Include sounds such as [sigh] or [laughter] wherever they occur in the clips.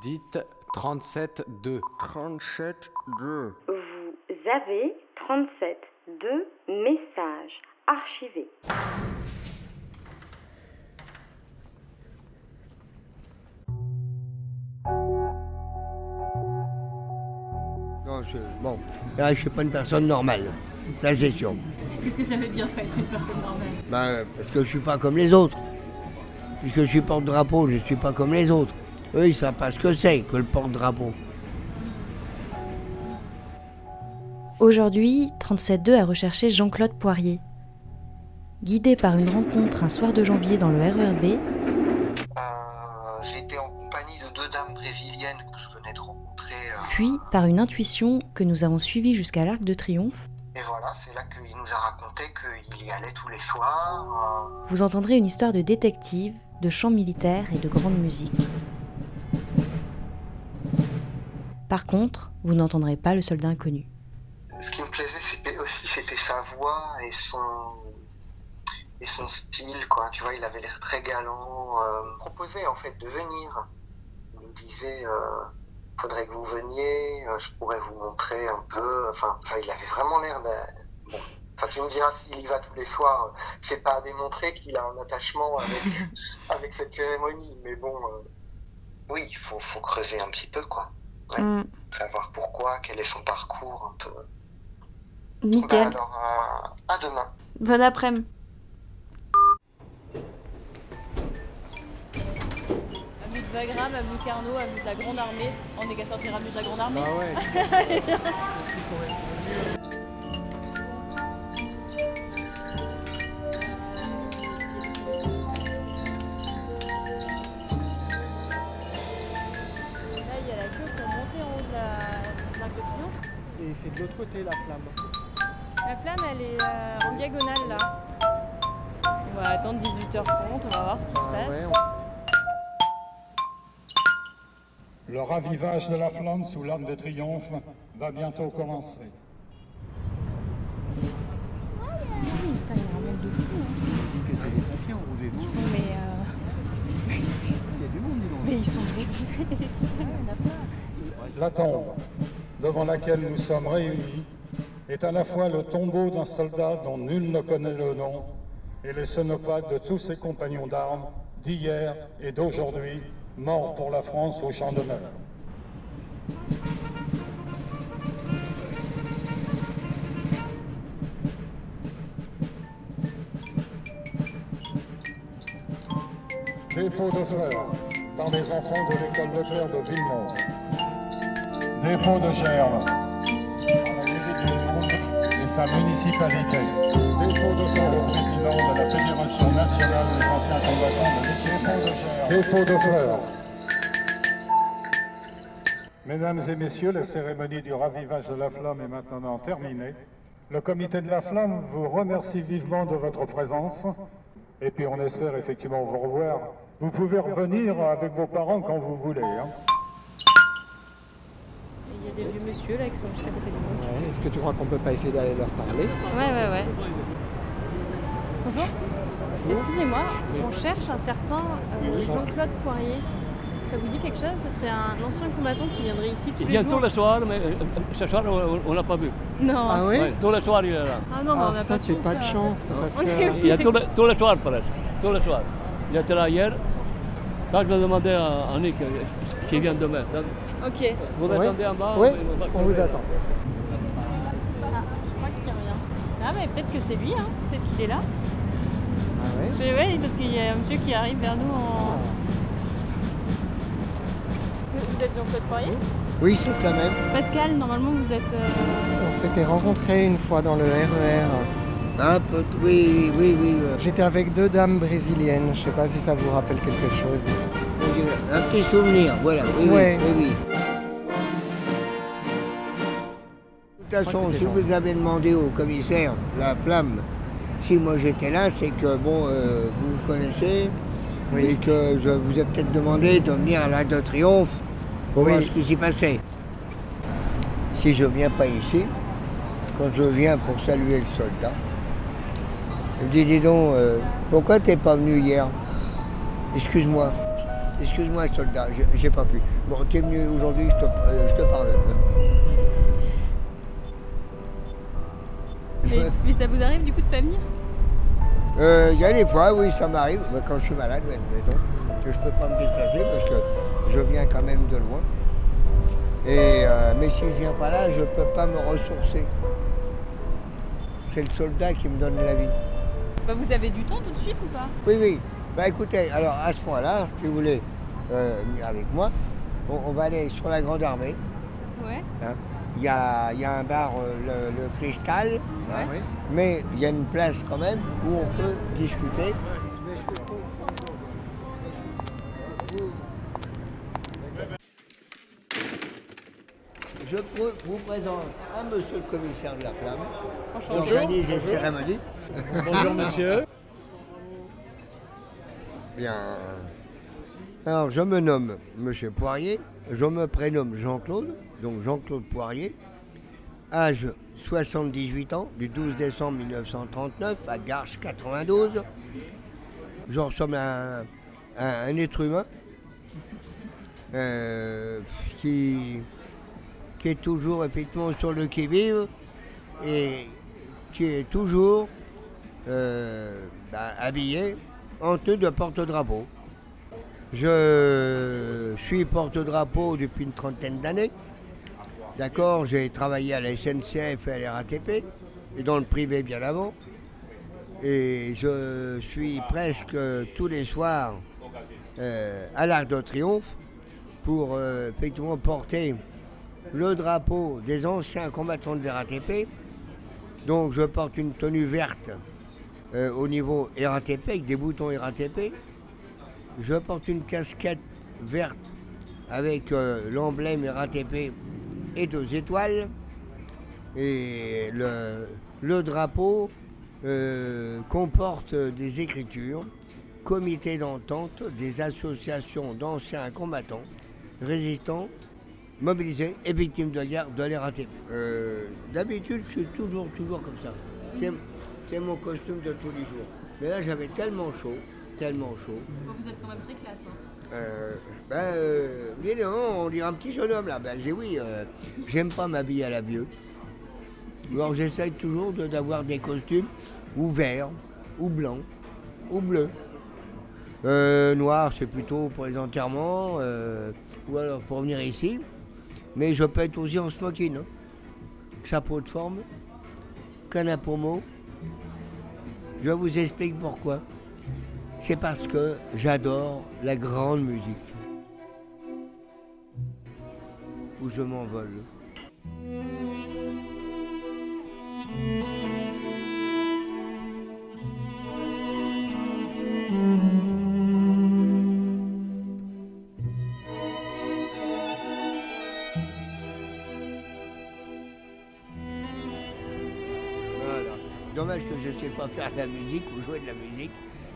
Dites 37-2. 37-2. Vous avez 37 de messages archivés. Non, je, bon, là, je suis pas une personne normale. Ça, c'est sûr. Qu'est-ce que ça veut dire pas être une personne normale? Ben, parce que je suis pas comme les autres. Puisque je suis porte-drapeau, je suis pas comme les autres. Eux, ils savent pas ce que c'est que le porte-drapeau. Aujourd'hui, 37.2 a recherché Jean-Claude Poirier. Guidé par une rencontre un soir de janvier dans le RERB, Euh, J'étais en compagnie de deux dames brésiliennes que je venais de rencontrer. euh, puis par une intuition que nous avons suivie jusqu'à l'Arc de Triomphe, et voilà, c'est là qu'il nous a raconté qu'il y allait tous les soirs. euh, vous entendrez une histoire de détective, de chant militaire et de grande musique. Par contre, vous n'entendrez pas le soldat inconnu. ce qui me plaisait c'était aussi c'était sa voix et son et son style quoi. Tu vois, il avait l'air très galant. Euh, il me proposait en fait de venir. Il me disait. Euh, faudrait que vous veniez, euh, je pourrais vous montrer un peu. Enfin, enfin il avait vraiment l'air de. Bon. Enfin, tu me diras s'il y va tous les soirs, euh, c'est pas à démontrer qu'il a un attachement avec, [laughs] avec cette cérémonie. Mais bon, euh, oui, il faut, faut creuser un petit peu, quoi. Ouais. Mm. Savoir pourquoi, quel est son parcours un peu. Nickel. Bah, alors, à, à demain. Bon après-midi. Avenue de Wagram, avenue Carnot, avenue de la Grande Armée. On est qu'à sortir avenue de la Grande Armée. Ah ouais. [laughs] de l'autre côté la flamme. La flamme, elle est euh, en diagonale là. On va attendre 18h30, on va voir ce qui se Ah passe. ouais, Le ravivage de la flamme sous l'arc de triomphe va bientôt commencer. Oui, putain, il y a un monde de fou. hein. Ils sont, mais. euh, mais ils sont des dizaines et des dizaines, il y en a pas. La tombe devant laquelle nous sommes réunis est à la fois le tombeau d'un soldat dont nul ne connaît le nom et les cénopathes de tous ses compagnons d'armes d'hier et d'aujourd'hui, morts pour la France au champ d'honneur. Dépôt de fleurs par les enfants de l'école Leclerc de Villemont. Dépôt de germes et sa municipalité. Dépôt de fleurs président de la Fédération nationale des anciens combattants de Dépôt de germes. Dépôt de fleurs. Mesdames et messieurs, la cérémonie du ravivage de la flamme est maintenant terminée. Le comité de la flamme vous remercie vivement de votre présence et puis on espère effectivement vous revoir. Vous pouvez revenir avec vos parents quand vous voulez. hein. Il y a des vieux monsieur là qui sont juste à côté de nous. Ouais, Est-ce que tu crois qu'on peut pas essayer d'aller leur parler Ouais, ouais, ouais. Bonjour. Excusez-moi, on cherche un certain euh, Jean-Claude Poirier. Ça vous dit quelque chose? Ce serait un ancien combattant qui viendrait ici tous Il les vient jours tous les soirs, mais euh, ce soir, on ne l'a pas vu. Non. Ah oui? Ouais, tous les soirs, il est là. Ah non, mais on Ah, a ça pas c'est de pas de ça. chance [laughs] parce On est- que Il y a tous les, tous les soirs, presque. Tous les soirs. Il était là hier. Quand je vais demander à, à Nick euh, qui vient demain. Ok. Vous Ouais. m'attendez en bas Oui, on vous attend. Ah, je crois qu'il revient. Ah, mais peut-être que c'est lui, hein. Peut-être qu'il est là. Ah ouais Mais ouais, parce qu'il y a un monsieur qui arrive vers nous en. Vous vous êtes Jean-Claude Poirier Oui, c'est la même. Pascal, normalement vous êtes. euh, On s'était rencontrés une fois dans le RER. Un peu, oui, oui, oui. J'étais avec deux dames brésiliennes. Je sais pas si ça vous rappelle quelque chose. un petit souvenir, voilà. Oui, Ouais. oui, oui, oui. Façon, si vous avez demandé au commissaire la flamme, si moi j'étais là, c'est que bon, euh, vous me connaissez Oui. et que je vous ai peut-être demandé de venir à l'Arc de Triomphe pour Oui. voir ce qui s'y passait. Si je viens pas ici, quand je viens pour saluer le soldat, il me dit dis donc, euh, pourquoi t'es pas venu hier? Excuse-moi. Excuse-moi, soldat, j'ai- j'ai pas pu. Bon, t'es venu aujourd'hui, je te, euh, je te pardonne. Mais, ça vous arrive du coup de pas venir? Euh, Il y a des fois, oui, ça m'arrive, mais quand je suis malade, admettons, que je peux pas me déplacer parce que je viens quand même de loin. Et, euh, mais si je viens pas là, je peux pas me ressourcer. C'est le soldat qui me donne la vie. Bah, Vous avez du temps tout de suite ou pas? Oui, oui. Bah écoutez, alors à ce point-là, si vous voulez euh, venir avec moi, on, on va aller sur la Grande Armée. Ouais. hein. Il y, a, y a un bar, euh, le, le Cristal, hein. Oui. mais il y a une place quand même où on peut discuter. Je vous présente à monsieur le commissaire de la flamme, qui organise les cérémonies. Bonjour monsieur. Bien. Alors, je me nomme Monsieur Poirier, je me prénomme Jean-Claude, donc Jean-Claude Poirier, âge 78 ans, du 12 décembre 1939 à Garches 92. Je ressemble à un, un être humain euh, qui, qui est toujours effectivement sur le qui-vive et qui est toujours euh, bah, habillé en tenue de porte-drapeau. Je suis porte-drapeau depuis une trentaine d'années. D'accord, j'ai travaillé à la SNCF et à la RATP, et dans le privé bien avant. Et je suis presque tous les soirs euh, à l'Arc de Triomphe pour euh, effectivement porter le drapeau des anciens combattants de la RATP. Donc je porte une tenue verte euh, au niveau RATP avec des boutons RATP. Je porte une casquette verte avec euh, l'emblème RATP et deux étoiles. Et le, le drapeau euh, comporte des écritures, comité d'entente des associations d'anciens combattants, résistants, mobilisés et victimes de guerre de la RATP. Euh, D'habitude, je suis toujours, toujours comme ça. C'est mon costume de tous les jours. Mais là, j'avais tellement chaud, tellement chaud. Vous êtes quand même très classe. hein. Euh, ben, euh, dis donc, on dirait un petit jeune homme là. Ben, j'ai oui, euh, j'aime pas m'habiller à la vieux. Alors j'essaye toujours de- d'avoir des costumes ou verts, ou blancs, ou bleus. Euh, noir, c'est plutôt pour les enterrements, euh, ou alors pour venir ici. Mais je peux être aussi en smoking. hein. Chapeau de forme, canne à pommeau. Je vous explique pourquoi. C'est parce que j'adore la grande musique. Où je m'envole. Dommage que je ne sais pas faire de la musique ou jouer de la musique,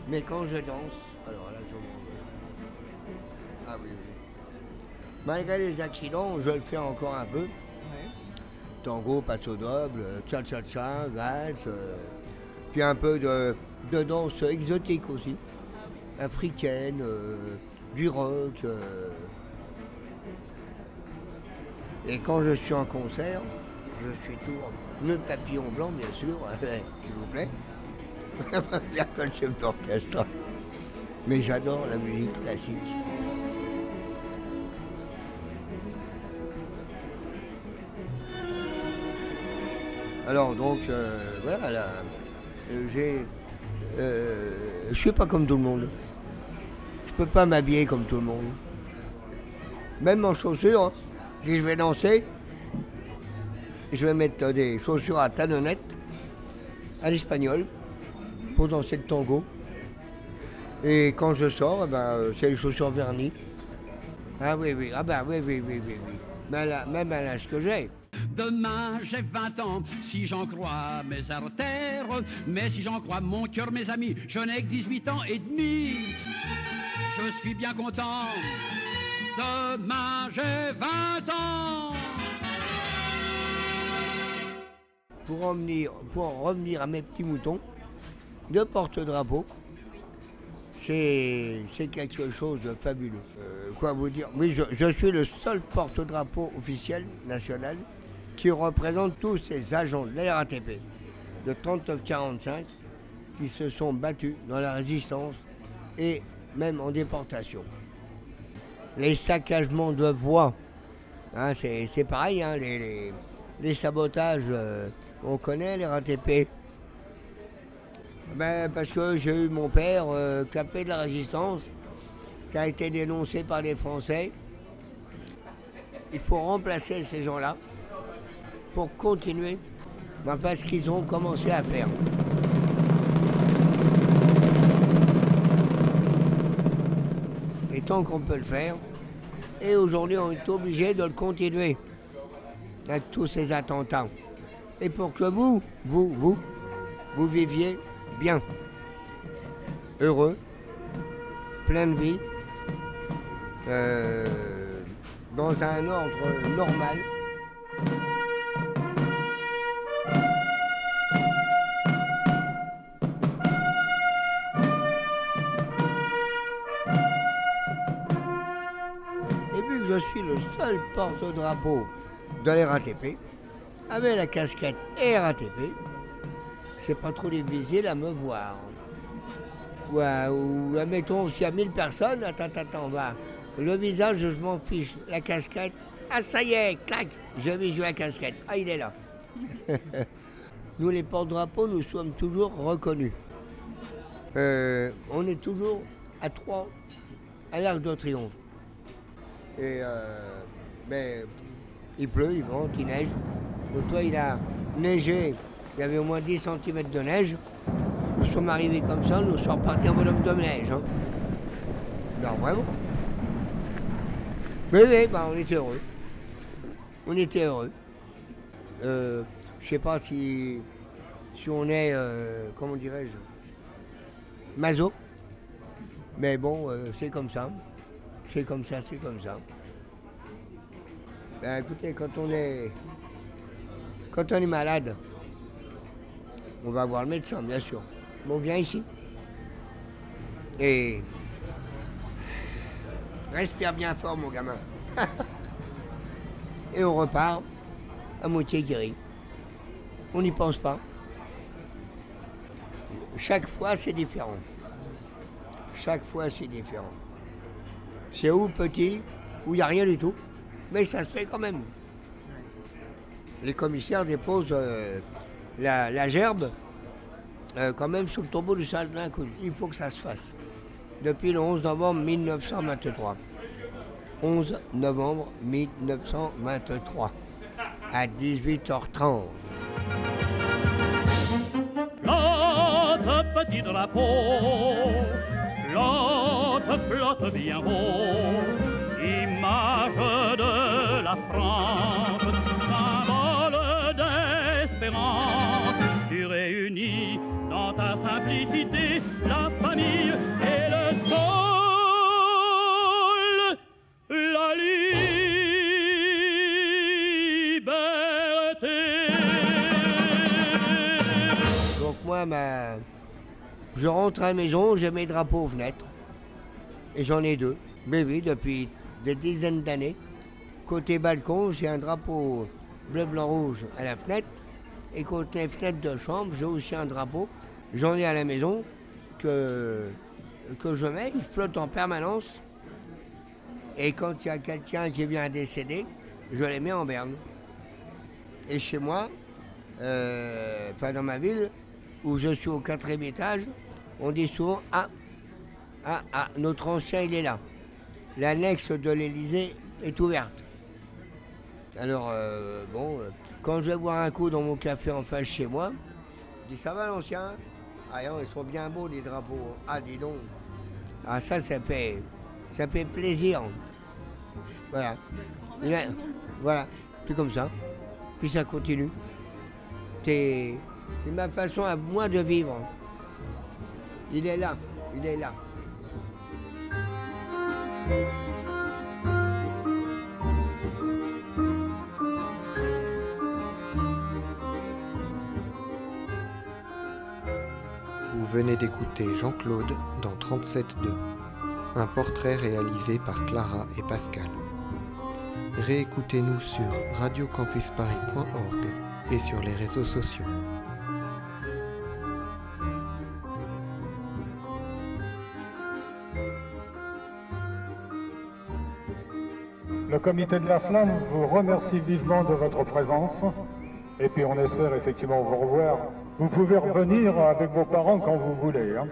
mais quand je danse, alors là je. Ah oui, oui. Malgré les accidents, je le fais encore un peu. Tango, passo double, cha-cha-cha, valse, euh, puis un peu de, de danse exotique aussi, africaine, euh, du rock. euh. Et quand je suis en concert, je suis tout le papillon blanc, bien sûr, [laughs] s'il vous plaît. [laughs] Le chef d'orchestre. Mais j'adore la musique classique. Alors donc, euh, voilà, là, euh, j'ai... euh, je suis pas comme tout le monde. Je peux pas m'habiller comme tout le monde. Même en chaussures, hein. si je vais danser, je vais mettre des chaussures à talonnettes, à l'espagnol, pour danser le tango. Et quand je sors, eh ben, euh, c'est les chaussures vernies. Ah oui, oui, ah ben oui, oui, oui, oui, oui. À même à l'âge que j'ai. Demain j'ai 20 ans, si j'en crois mes artères, mais si j'en crois mon cœur, mes amis, je n'ai que 18 ans et demi. Je suis bien content. Demain j'ai 20 ans. Pour en, venir, pour en revenir à mes petits moutons, de porte-drapeau, c'est quelque chose de fabuleux. Euh, quoi vous dire? Oui, je, suis le seul porte-drapeau officiel national qui représente tous ces agents de la RATP de 39-45 qui se sont battus dans la résistance et même en déportation. Les saccagements de voies, hein, c'est pareil, hein, les sabotages, euh, on connaît les RATP. Ben, parce que j'ai eu mon père euh, a fait de la résistance, qui a été dénoncé par les Français. Il faut remplacer ces gens-là pour continuer enfin, ce qu'ils ont commencé à faire. Et tant qu'on peut le faire, et aujourd'hui on est obligé de le continuer avec tous ces attentats. Et pour que vous, vous, vous, vous viviez bien, heureux, plein de vie, euh, dans un ordre normal. Et vu que je suis le seul porte-drapeau de la RATP, avec la casquette RATP, c'est pas trop difficile à me voir. Ouais, ou admettons, s'il y a 1000 personnes, attends, attends, on va. Le visage, je m'en fiche. La casquette, ah ça y est, clac, j'ai vu jouer la casquette. Ah, il est là. [laughs] nous, les porte-drapeaux, nous sommes toujours reconnus. Euh, on est toujours à trois à l'Arc de Triomphe. Et euh, ben, il pleut, il vente, il neige. Le toit, il a neigé. Il y avait au moins 10 cm de neige. Nous sommes arrivés comme ça, nous sommes repartis en bonhomme de neige. hein. Non, vraiment. Mais oui, ben, on était heureux. On était heureux. Euh, je sais pas si, si on est, euh, comment dirais-je, maso. Mais bon, euh, c'est comme ça. C'est comme ça, c'est comme ça. Ben, écoutez, quand on est quand on est malade, on va voir le médecin, bien sûr. Mais on vient ici. Et respire bien fort, mon gamin. [laughs] Et on repart à moitié guéri. On n'y pense pas. Chaque fois, c'est différent. Chaque fois, c'est différent. C'est où petit, où il n'y a rien du tout, mais ça se fait quand même. Les commissaires déposent euh, la, gerbe euh, quand même sous le tombeau du salle d'inconnu. Il faut que ça se fasse. Depuis le 11 novembre 1923. 11 novembre 1923 à 18h30. Flotte, petit drapeau, flotte, flotte bien haut, image de la France, Tu réunis dans ta simplicité la famille et le sol, la liberté. Donc moi, ma- je rentre à la maison, j'ai mes drapeaux aux fenêtres. Et j'en ai deux. Mais oui, depuis des dizaines d'années. Côté balcon, j'ai un drapeau bleu, blanc, rouge à la fenêtre. Et côté fenêtre de chambre, j'ai aussi un drapeau. J'en ai à la maison que, que je mets, il flotte en permanence. Et quand il y a quelqu'un qui vient décéder, je les mets en berne. Et chez moi, euh, enfin dans ma ville, où je suis au quatrième étage, on dit souvent Ah, ah, ah, notre ancien il est là. L'annexe de l'Élysée est ouverte. Alors, euh, bon, euh, quand je vais boire un coup dans mon café en face chez moi, je dis Ça va l'ancien? Ah, non, ils sont bien beaux les drapeaux. Ah, dis donc. Ah, ça, ça fait, ça fait plaisir. Voilà. Là, voilà, c'est comme ça. Puis ça continue. C'est ma façon à moi de vivre. Il est là, il est là. Venez d'écouter Jean-Claude dans 37.2, un portrait réalisé par Clara et Pascal. Réécoutez-nous sur radiocampusparis.org et sur les réseaux sociaux. Le comité de la flamme vous remercie vivement de votre présence et puis on espère effectivement vous revoir. Vous pouvez revenir avec vos parents quand vous voulez. hein.